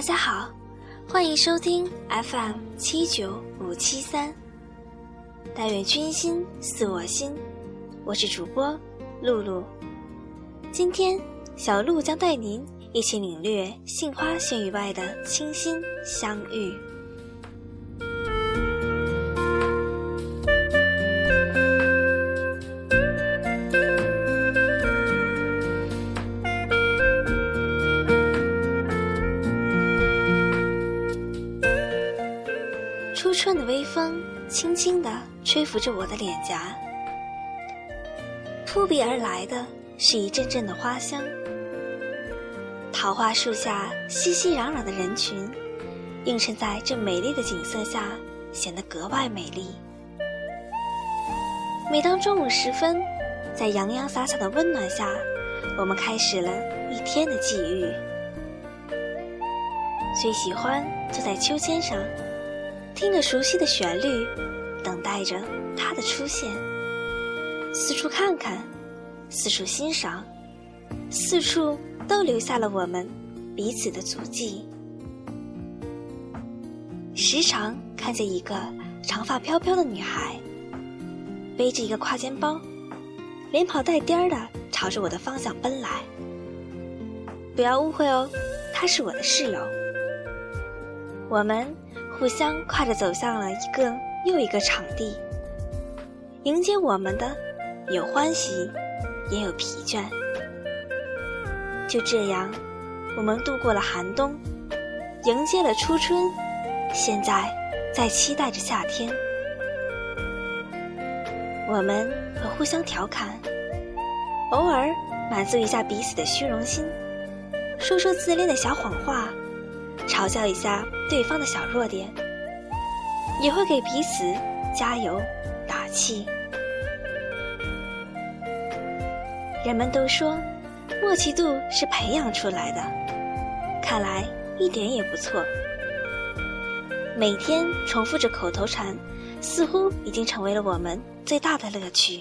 大家好，欢迎收听 FM 七九五七三。但愿君心似我心，我是主播露露。今天，小露将带您一起领略杏花轩雨外的清新相遇。初春的微风轻轻地吹拂着我的脸颊，扑鼻而来的是一阵阵的花香。桃花树下熙熙攘攘的人群，映衬在这美丽的景色下，显得格外美丽。每当中午时分，在洋洋洒洒的温暖下，我们开始了一天的际遇。最喜欢坐在秋千上。听着熟悉的旋律，等待着他的出现。四处看看，四处欣赏，四处都留下了我们彼此的足迹。时常看见一个长发飘飘的女孩，背着一个挎肩包，连跑带颠儿的朝着我的方向奔来。不要误会哦，她是我的室友。我们。互相跨着走向了一个又一个场地，迎接我们的有欢喜，也有疲倦。就这样，我们度过了寒冬，迎接了初春，现在在期待着夏天。我们会互相调侃，偶尔满足一下彼此的虚荣心，说说自恋的小谎话。嘲笑一下对方的小弱点，也会给彼此加油打气。人们都说，默契度是培养出来的，看来一点也不错。每天重复着口头禅，似乎已经成为了我们最大的乐趣。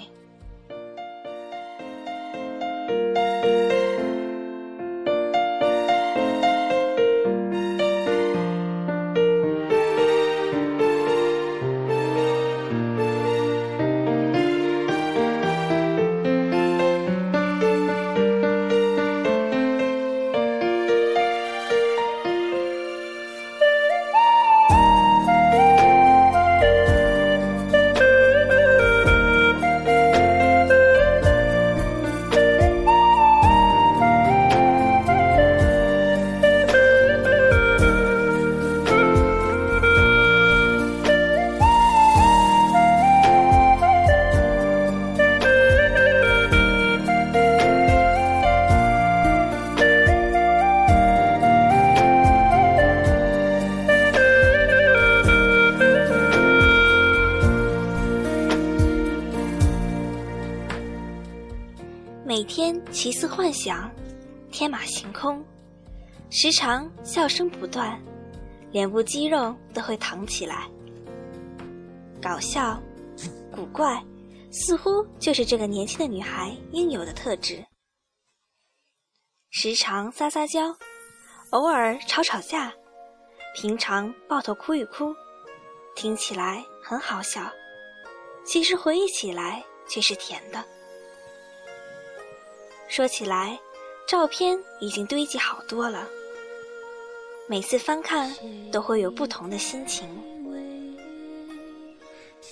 天奇思幻想，天马行空，时常笑声不断，脸部肌肉都会疼起来。搞笑、古怪，似乎就是这个年轻的女孩应有的特质。时常撒撒娇，偶尔吵吵架，平常抱头哭一哭，听起来很好笑，其实回忆起来却是甜的。说起来，照片已经堆积好多了。每次翻看，都会有不同的心情。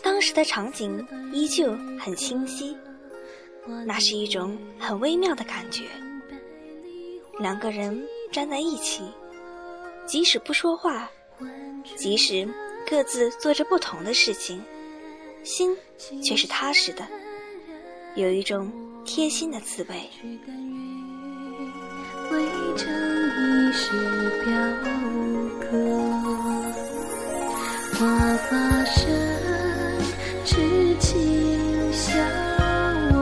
当时的场景依旧很清晰，那是一种很微妙的感觉。两个人站在一起，即使不说话，即使各自做着不同的事情，心却是踏实的，有一种。贴心的滋味。为成一世表格，花发深，痴情笑我，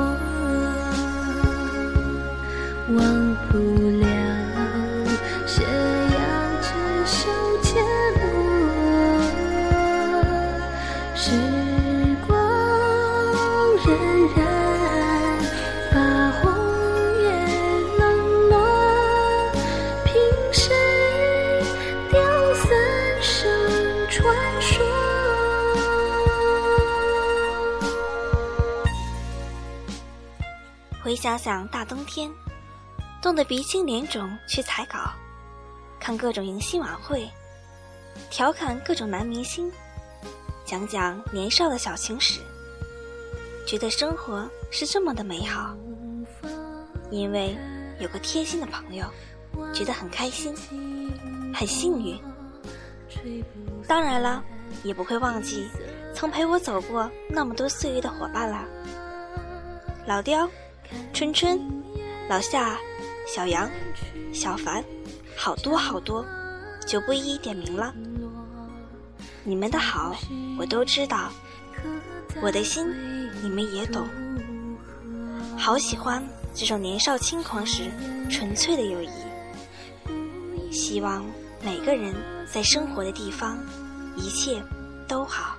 忘不了想想大冬天，冻得鼻青脸肿去采稿，看各种迎新晚会，调侃各种男明星，讲讲年少的小情史，觉得生活是这么的美好，因为有个贴心的朋友，觉得很开心，很幸运。当然了，也不会忘记曾陪我走过那么多岁月的伙伴啦，老刁。春春、老夏、小杨、小凡，好多好多，就不一一点名了。你们的好我都知道，我的心你们也懂。好喜欢这种年少轻狂时纯粹的友谊。希望每个人在生活的地方，一切都好，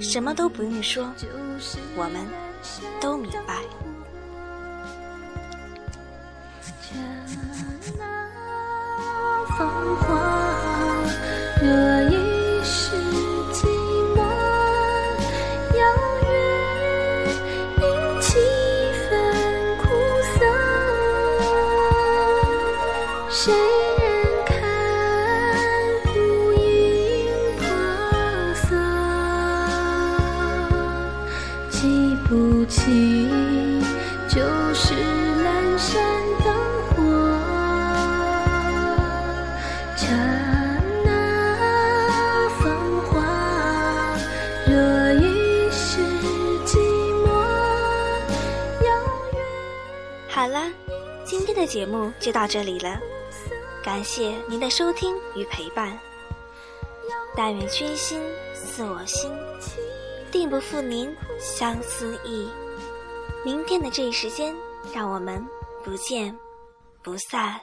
什么都不用说，我们都明白。不起，就是阑珊灯火，刹那繁华，若一世寂寞。好了，今天的节目就到这里了，感谢您的收听与陪伴。但愿君心似我心，定不负您相思意。明天的这一时间，让我们不见不散。